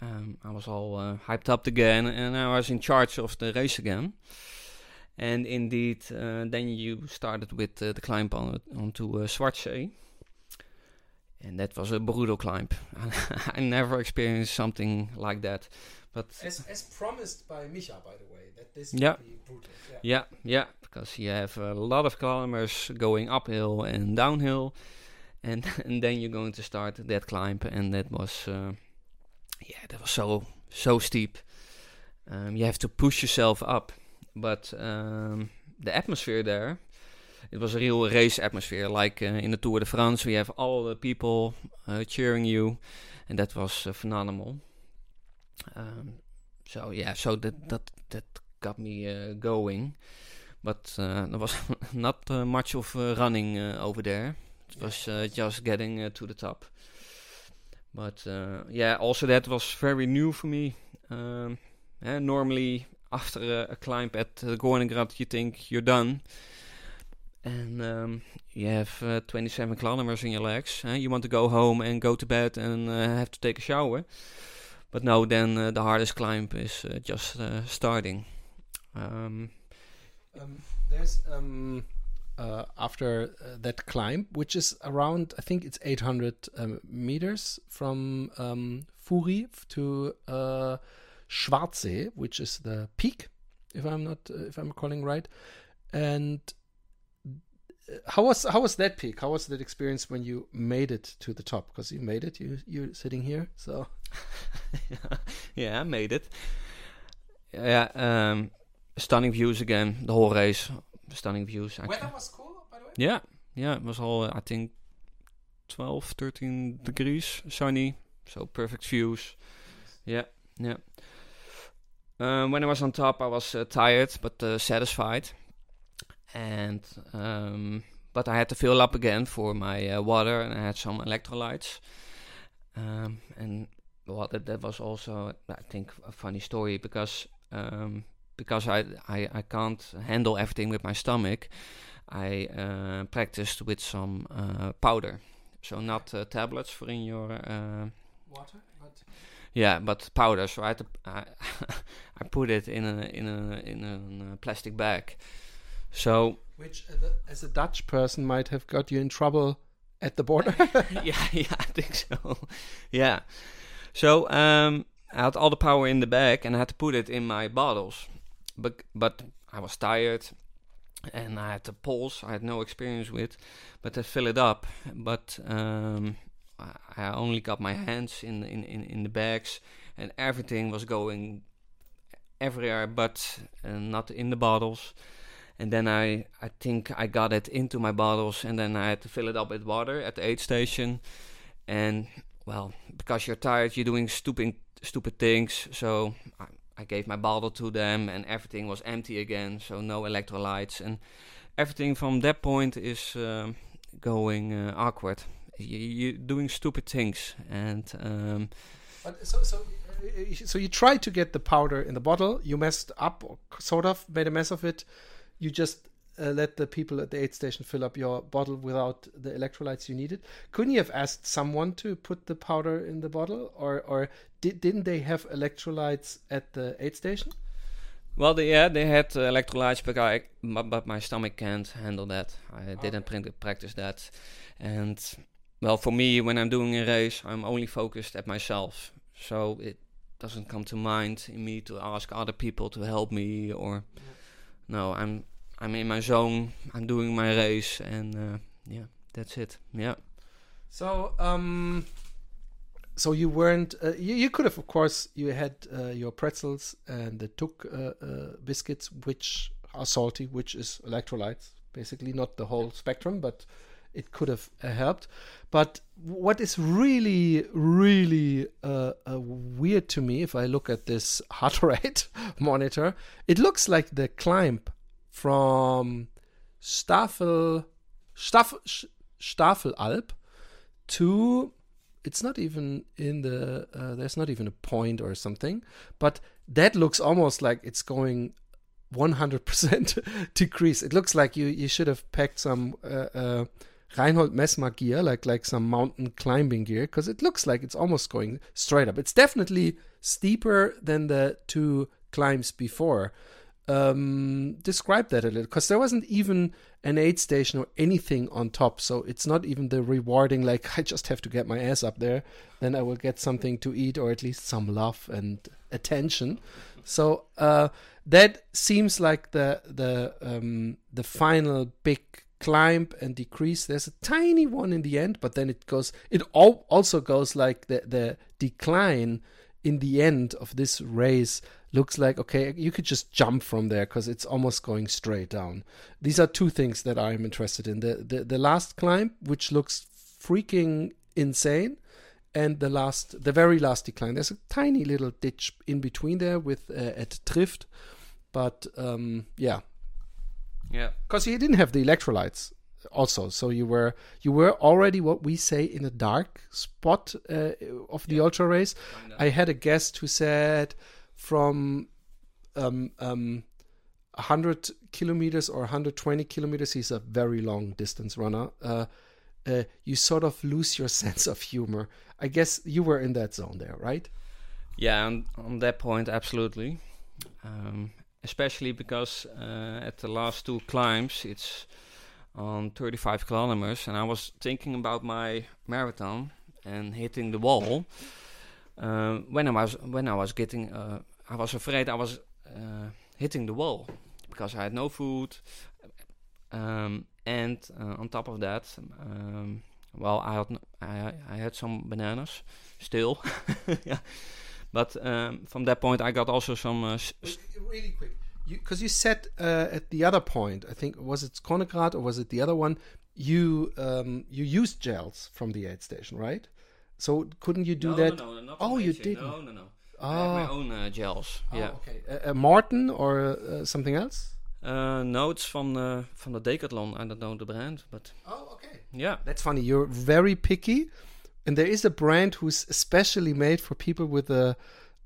Um, I was all uh, hyped up again, and I was in charge of the race again. And indeed, uh, then you started with uh, the climb on, onto uh. And that was a brutal climb. I never experienced something like that. But As, as promised by Micha, by the way, that this Yeah. would be brutal. Yeah, yeah, because you have a lot of climbers going uphill and downhill, and and then you're going to start that climb, and that was, uh, yeah, that was so so steep. Um, you have to push yourself up, but um, the atmosphere there, it was a real race atmosphere, like uh, in the Tour de France. We have all the people uh, cheering you, and that was uh, phenomenal. Um, so yeah, so that that that got me uh, going. but uh, there was not uh, much of uh, running uh, over there. It was uh, just getting uh, to the top. But uh, yeah, also that was very new for me. Um, eh, normally, after a, a climb at the Gornegrad, you think you're done. And um, you have uh, 27 kilometers in your legs. eh? You want to go home and go to bed and uh, have to take a shower. But no, then uh, the hardest climb is uh, just starting. Um, Um, there's um, uh, after uh, that climb, which is around, I think it's 800 um, meters from um, Furi to uh, Schwarzsee, which is the peak, if I'm not, uh, if I'm calling right. And how was how was that peak? How was that experience when you made it to the top? Because you made it, you you're sitting here, so yeah, I made it. Yeah, um, stunning views again. The whole race, stunning views. actually. was cool, by the way. Yeah, yeah, it was all I think 12, 13 degrees, sunny, so perfect views. Yeah, yeah. Um, when I was on top, I was uh, tired but uh, satisfied, and um, but I had to fill up again for my uh, water, and I had some electrolytes. Um, and well, that, that was also I think a funny story because um, because I, I I can't handle everything with my stomach. I uh, practiced with some uh, powder, so not uh, tablets for in your uh, Water, but yeah, but powder. So I had to, I, I put it in a in a in a plastic bag. So which, as a Dutch person, might have got you in trouble at the border. yeah, yeah, I think so. yeah. So um, I had all the power in the bag, and I had to put it in my bottles. But but I was tired, and I had the pulse. I had no experience with, but I fill it up. But um, I I only got my hands in in in, in the bags, and everything was going everywhere, but uh, not in the bottles. And then I, I think I got it into my bottles, and then I had to fill it up with water at the aid station. And well, because you're tired, you're doing stupid, stupid things. So I, I gave my bottle to them, and everything was empty again. So no electrolytes, and everything from that point is um, going uh, awkward. You, you're doing stupid things, and um, so so uh, so you tried to get the powder in the bottle. You messed up, or sort of made a mess of it. You just uh, let the people at the aid station fill up your bottle without the electrolytes you needed. Couldn't you have asked someone to put the powder in the bottle, or or did, didn't they have electrolytes at the aid station? Well, they, yeah, they had uh, electrolytes, but, I, but, but my stomach can't handle that. I didn't prin- practice that. And, well, for me, when I'm doing a race, I'm only focused at myself. So it doesn't come to mind in me to ask other people to help me or... No, I'm I'm in my zone. I'm doing my race, and uh, yeah, that's it. Yeah. So, um, so you weren't. Uh, you, you could have, of course, you had uh, your pretzels and the TUC uh, uh, biscuits, which are salty, which is electrolytes, basically not the whole spectrum, but it could have uh, helped. But what is really, really uh, uh, weird to me, if I look at this heart rate monitor, it looks like the climb from Staffel, Staffel, Staffelalp to it's not even in the uh, there's not even a point or something but that looks almost like it's going 100% decrease it looks like you you should have packed some uh, uh, Reinhold Messner gear like like some mountain climbing gear because it looks like it's almost going straight up. It's definitely steeper than the two climbs before. Um, describe that a little because there wasn't even an aid station or anything on top so it's not even the rewarding like i just have to get my ass up there then i will get something to eat or at least some love and attention. So uh, that seems like the the um, the final big climb and decrease. There's a tiny one in the end but then it goes it all also goes like the the decline in the end of this race looks like okay you could just jump from there because it's almost going straight down. These are two things that i'm interested in. The, the the last climb which looks freaking insane and the last the very last decline. There's a tiny little ditch in between there with uh, at Trift but um yeah Yeah. because you didn't have the electrolytes also. So you were you were already what we say in a dark spot uh, of the ultra race i had a guest who said from um um 100 kilometers or 120 kilometers he's a very long distance runner uh, uh, you sort of lose your sense of humor. I guess you were in that zone there right? Yeah, on, on that point, absolutely. Um, especially because uh, at the last two climbs, it's on 35 kilometers, and I was thinking about my marathon and hitting the wall. Uh, when I was when I was getting, uh, I was afraid I was uh, hitting the wall because I had no food, um, and uh, on top of that, um, well, I had had some bananas still, yeah. But um, from that point, I got also some. Uh, really quick because you, said uh, at the other point i think was it Gornergrat or was it the other one you um, you used gels from the aid station right so couldn't you do no, that No, no, not Oh, you didn't? No, no, no. I had my Ah. own uh, gels. Oh, yeah. okay uh, uh, Maurten or uh, something else Uh, no, it's from the from the Decathlon. I don't know the brand, but oh okay yeah. that's funny you're very picky and there is a brand who's especially made for people with a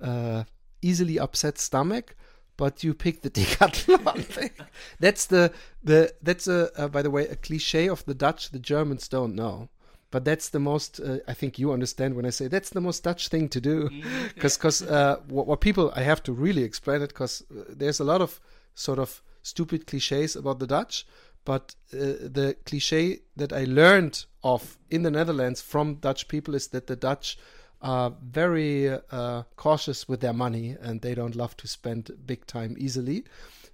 uh, easily upset stomach but you pick the decathlon. Thing that's the the that's a uh, by the way a cliche of the dutch the germans don't know. But that's the most uh, i think you understand when i say that's the most dutch thing to do. Because because uh, what, what people i have to really explain it because uh, there's a lot of sort of stupid cliches about the dutch but uh, the cliche that i learned of in the netherlands from dutch people is that the dutch are very uh, cautious with their money and they don't love to spend big time easily.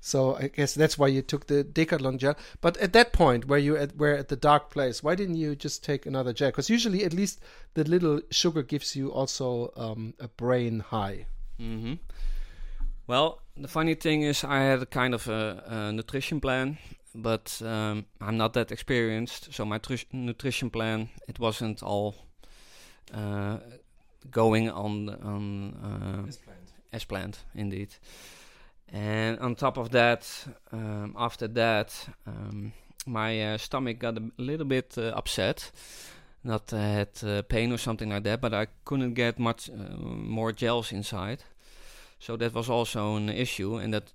So i guess that's why you took the decathlon gel. But at that point where you at, were at the dark place why didn't you just take another gel? Because usually at least the little sugar gives you also um, a brain high. Hmm Well, the funny thing is, I had a kind of a, a nutrition plan, but um, I'm not that experienced. So my nutrition plan it wasn't all uh, going on on uh, as planned, indeed. And on top of that, um, after that, um, my uh, stomach got a little bit uh, upset. Not uh, had uh, pain or something like that, but I couldn't get much uh, more gels inside. So that was also an issue, and that,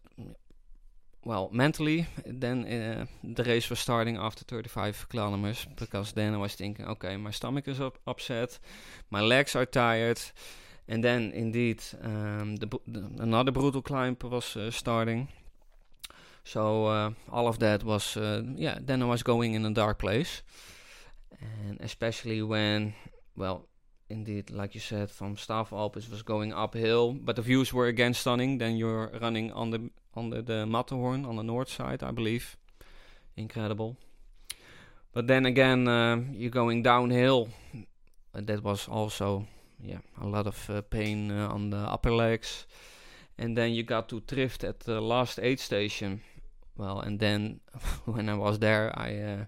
well, mentally, then uh, the race was starting after 35 kilometers because then I was thinking, okay, my stomach is up- upset, my legs are tired, and then indeed um, the, the another brutal climb was uh, starting. So uh, all of that was, yeah. Then I was going in a dark place, and especially when, well, indeed, like you said, from Staffelalp it was going uphill, but the views were again stunning. Then you're running on the under the Matterhorn on the north side, I believe. Incredible. But then again, um, you're going downhill. And that was also, yeah, a lot of uh, pain uh, on the upper legs. And then you got to Trift at the last aid station. Well, and then when I was there, I. Uh,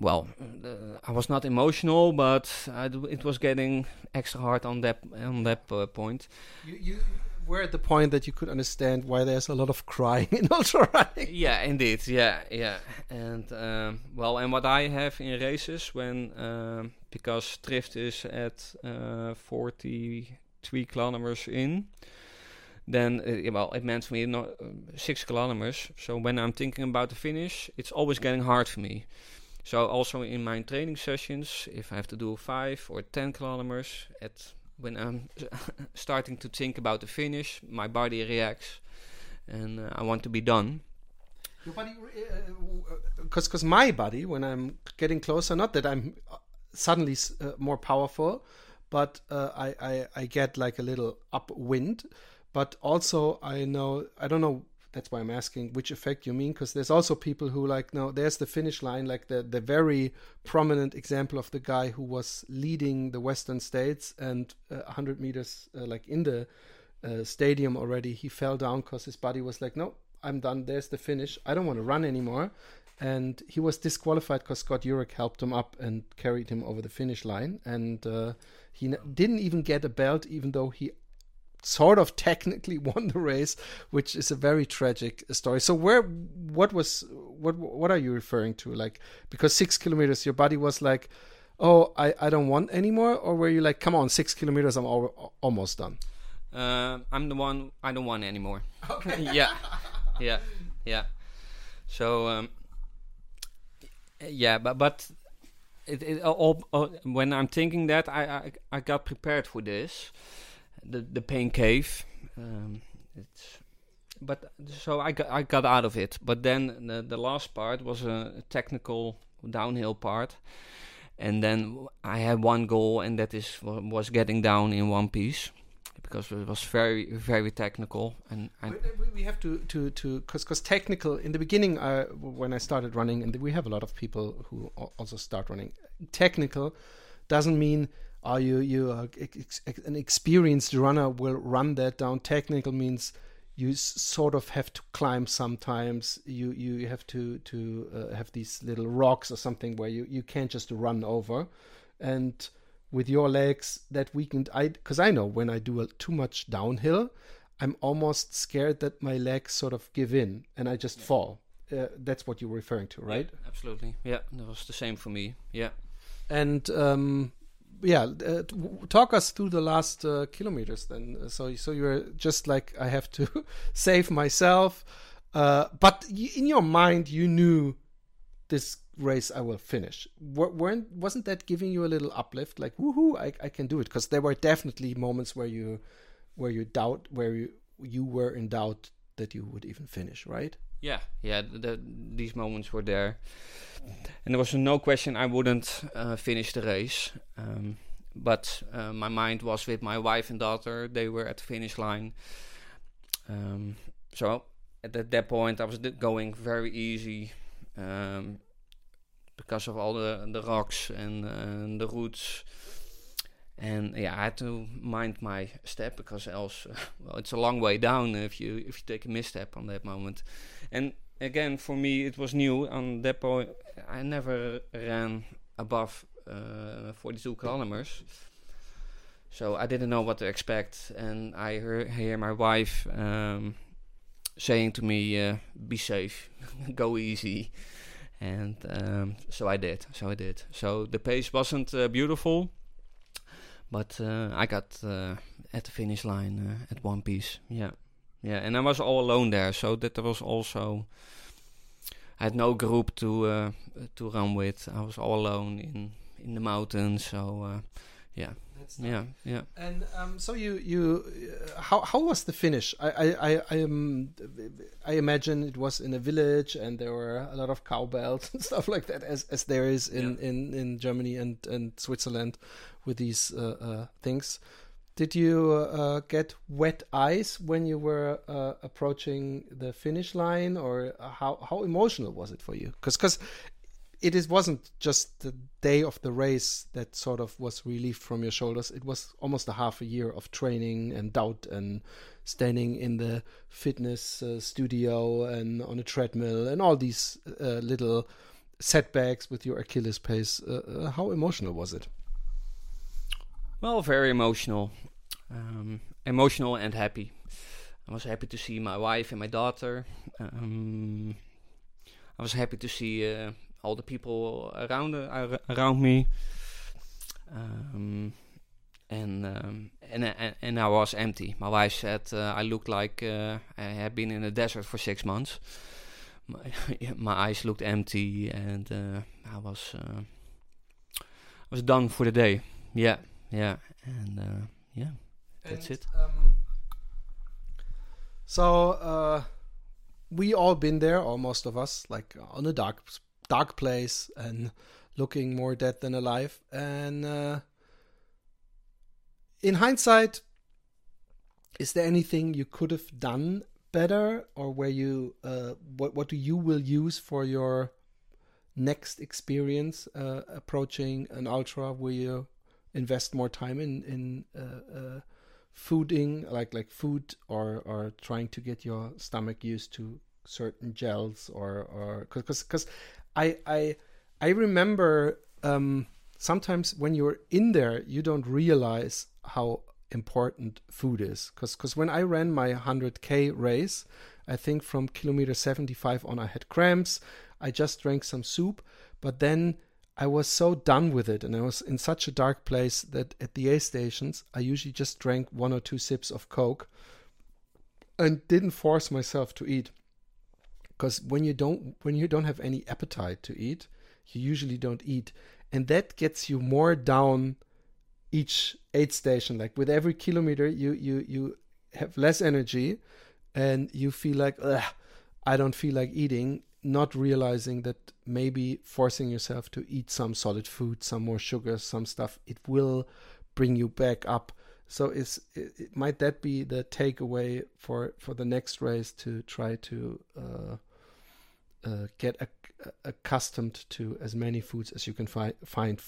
well, uh, I was not emotional, but d- it was getting extra hard on that on that uh, point. you, you were at the point that you could understand why there's a lot of crying in ultra running Yeah, indeed. Yeah, yeah. And um, well, and what I have in races when um, because Trift is at uh, 43 kilometers in, then uh, well, it meant for me no, uh, six kilometers. So when I'm thinking about the finish, it's always getting hard for me. So also in my training sessions, if I have to do five or ten kilometers, at when I'm starting to think about the finish, my body reacts, and uh, I want to be done. Your body, because because my body, when I'm getting closer, not that I'm uh, suddenly uh, more powerful, but uh, I, I I get like a little upwind. But also, I know I don't know. That's why I'm asking which effect you mean, because there's also people who like no, there's the finish line, like the the very prominent example of the guy who was leading the Western States and uh, 100 meters uh, like in the uh, stadium already, he fell down because his body was like, no, I'm done. There's the finish. I don't want to run anymore. And he was disqualified because Scott Jurek helped him up and carried him over the finish line. And uh, he didn't even get a belt, even though he sort of technically won the race, which is a very tragic story. So where, what was, what, what are you referring to? Like because six kilometers, your body was like, oh, I, I don't want anymore, or were you like, come on, six kilometers, I'm al- almost done. Uh, I'm the one. I don't want anymore. Okay. yeah, yeah, yeah. So um, yeah, but but it, it all, all, when I'm thinking that I, I I got prepared for this, the the pain cave. Um, it's but so I got I got out of it. But then the the last part was a technical downhill part, and then I had one goal, and that is was getting down in one piece because it was very very technical and, and we, have to to to because because technical in the beginning uh, when I started running and we have a lot of people who also start running technical doesn't mean are you you are ex an experienced runner will run that down. Technical means you sort of have to climb sometimes. You you have to to uh, have these little rocks or something where you you can't just run over. And with your legs that weekend i because i know when i do a, too much downhill i'm almost scared that my legs sort of give in and i just yeah. fall. Uh, that's what you're referring to right? Yeah, absolutely. Yeah that was the same for me. Yeah. And um yeah uh, talk us through the last uh, kilometers then so so you're just like i have to save myself uh, but in your mind you knew this race I will finish. weren't wasn't that giving you a little uplift, like woohoo, I, I can do it? Because there were definitely moments where you where you doubt where you you were in doubt that you would even finish, right? Yeah, yeah. The, the, these moments were there, and there was no question I wouldn't uh, finish the race. Um, but uh, my mind was with my wife and daughter. They were at the finish line. Um, so at that point, I was going very easy. Um, because of all the the rocks and uh, the roots. And yeah, I had to mind my step because else, well, it's a long way down if you if you take a misstep on that moment. And again, for me, it was new on that point. I never ran above uh, 42 kilometers, so I didn't know what to expect. And I hear, hear my wife um, saying to me, uh, "Be safe, go easy." and um, so I did. So I did. So the pace wasn't uh, beautiful, but uh, I got uh, at the finish line uh, at one piece. Yeah, yeah, and I was all alone there, so that was also. I had no group to uh, to run with. I was all alone in in the mountains. So uh, yeah, yeah, yeah. And um, so you you uh, how how was the finish? I I I I, um, I imagine it was in a village and there were a lot of cowbells and stuff like that, as as there is in yeah. in in Germany and and Switzerland with these uh, uh, things. Did you uh, get wet eyes when you were uh, approaching the finish line, or how how emotional was it for you? Because because it is wasn't just the day of the race that sort of was relieved from your shoulders. It was almost a half a year of training and doubt and standing in the fitness uh, studio and on a treadmill and all these uh, little setbacks with your Achilles pace. Uh, uh how emotional was it? Well, very emotional. Um, emotional and happy. I was happy to see my wife and my daughter. Um, I was happy to see uh, all the people around uh, around me. Um, and, um, and and and I was empty. My wife said uh, I looked like uh, I had been in the desert for six months. My, my eyes looked empty, and uh, I was uh, I was done for the day. Yeah, yeah, and uh, yeah, that's and, it. Um, so we all been there, or most of us, like on a dark dark place and looking more dead than alive. And uh, in hindsight, is there anything you could have done better, or where you uh, what what do you will use for your next experience uh, approaching an ultra? Will you invest more time in in uh, uh, fooding, like like food, or or trying to get your stomach used to certain gels, or or because because I I I remember um, sometimes when you're in there, you don't realize how important food is. Because because when I ran my 100k race, I think from kilometer 75 on, I had cramps. I just drank some soup, but then I was so done with it, and I was in such a dark place that at the aid stations, I usually just drank one or two sips of Coke and didn't force myself to eat. Because when you don't when you don't have any appetite to eat, you usually don't eat, and that gets you more down each aid station. Like with every kilometer, you you you have less energy, and you feel like I don't feel like eating. Not realizing that maybe forcing yourself to eat some solid food, some more sugar, some stuff, it will bring you back up. So is it, might that be the takeaway for for the next race to try to uh, uh, get accustomed to as many foods as you can fi- find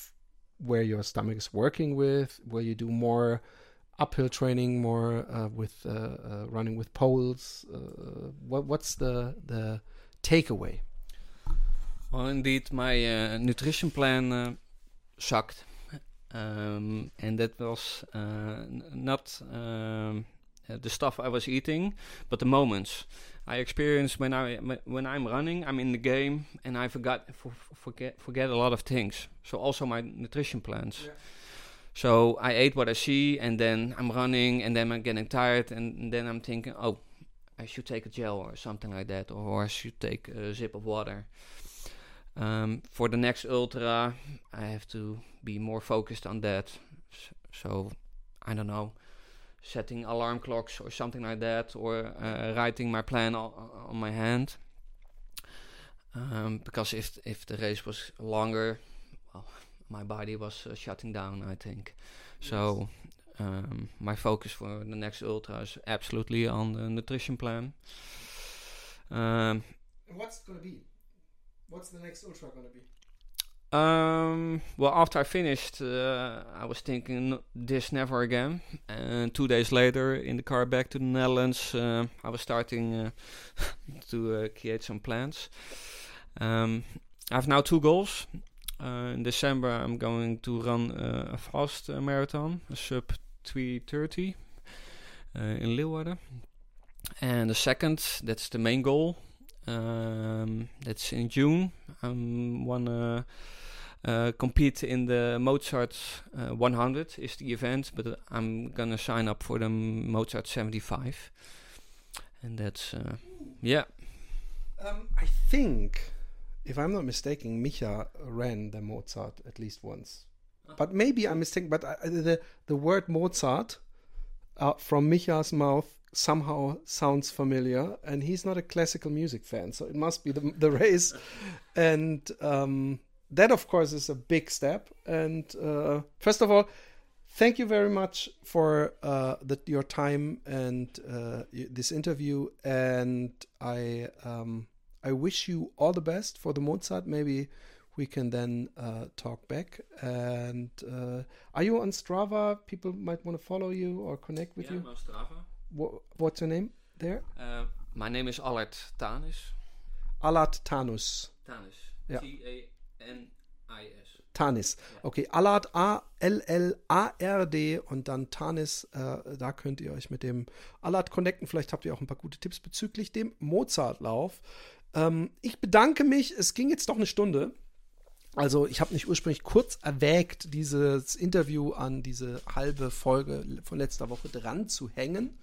where your stomach is working with, where you do more uphill training, more uh, with uh, uh, running with poles. Uh, what, what's the the takeaway? Well, indeed, my uh, nutrition plan uh, sucked, um, and that was not um, the stuff I was eating, but the moments. I experience when I when I'm running, I'm in the game, and I forgot for, forget forget a lot of things. So also my nutrition plans. Yeah. So I ate what I see, and then I'm running, and then I'm getting tired, and, and, then I'm thinking, oh, I should take a gel or something like that, or I should take a sip of water. Um, for the next ultra, I have to be more focused on that. So I don't know setting alarm clocks or something like that, or uh, writing my plan on my hand. Um, because if if the race was longer, well, my body was uh, shutting down. I think yes. so. Um, my focus for the next ultra is absolutely on the nutrition plan. Um, What's gonna be? What's the next ultra gonna be? Um, well, after I finished, uh, I was thinking this never again. And two days later, in the car back to the Netherlands, uh, I was starting uh, to uh, create some plans. Um, I have now two goals. Uh, in December, I'm going to run uh, a fast marathon, a sub 330 in Leeuwarden. And the second, that's the main goal. Um, that's in June. I want to uh, compete in the Mozart uh, 100 is the event, but I'm gonna sign up for the Mozart 75, and that's uh, yeah. Um, I think, if I'm not mistaken, Micha ran the Mozart at least once. But maybe I'm mistaken. But I, the the word Mozart uh, from Micha's mouth somehow sounds familiar, and he's not a classical music fan, so it must be the the race, and. Um, that of course is a big step and uh, first of all thank you very much for uh, the, your time and uh, this interview and i um, i wish you all the best for the mozart maybe we can then uh, talk back and uh, are you on strava people might want to follow you or connect with yeah, you I'm on strava what, what's your name there uh, my name is Allard Tanus Allard Tanus Tanus yeah. T-A N-I-S. Tanis. Okay, Allard A-L-L-A-R-D und dann Tanis. Äh, da könnt ihr euch mit dem Allard connecten. Vielleicht habt ihr auch ein paar gute Tipps bezüglich dem Mozartlauf. Ähm, ich bedanke mich. Es ging jetzt doch eine Stunde. Also ich habe nicht ursprünglich kurz erwägt, dieses Interview an diese halbe Folge von letzter Woche dran zu hängen.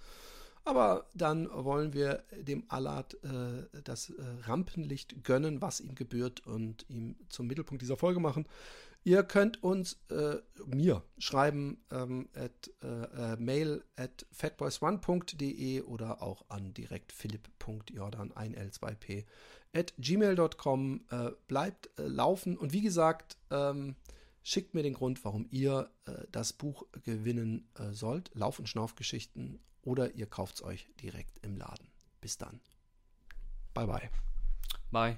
Aber dann wollen wir dem Allard äh, das äh, Rampenlicht gönnen, was ihm gebührt und ihm zum Mittelpunkt dieser Folge machen. Ihr könnt uns äh, mir schreiben ähm, at, äh, äh, mail at fatboysone.de oder auch an direkt philipp.jordan 1l2p at gmail.com. Äh, bleibt laufen und wie gesagt, ähm, schickt mir den Grund, warum ihr das Buch gewinnen sollt. Lauf- und Schnaufgeschichten oder ihr kauft es euch direkt im Laden. Bis dann. Bye bye. Bye.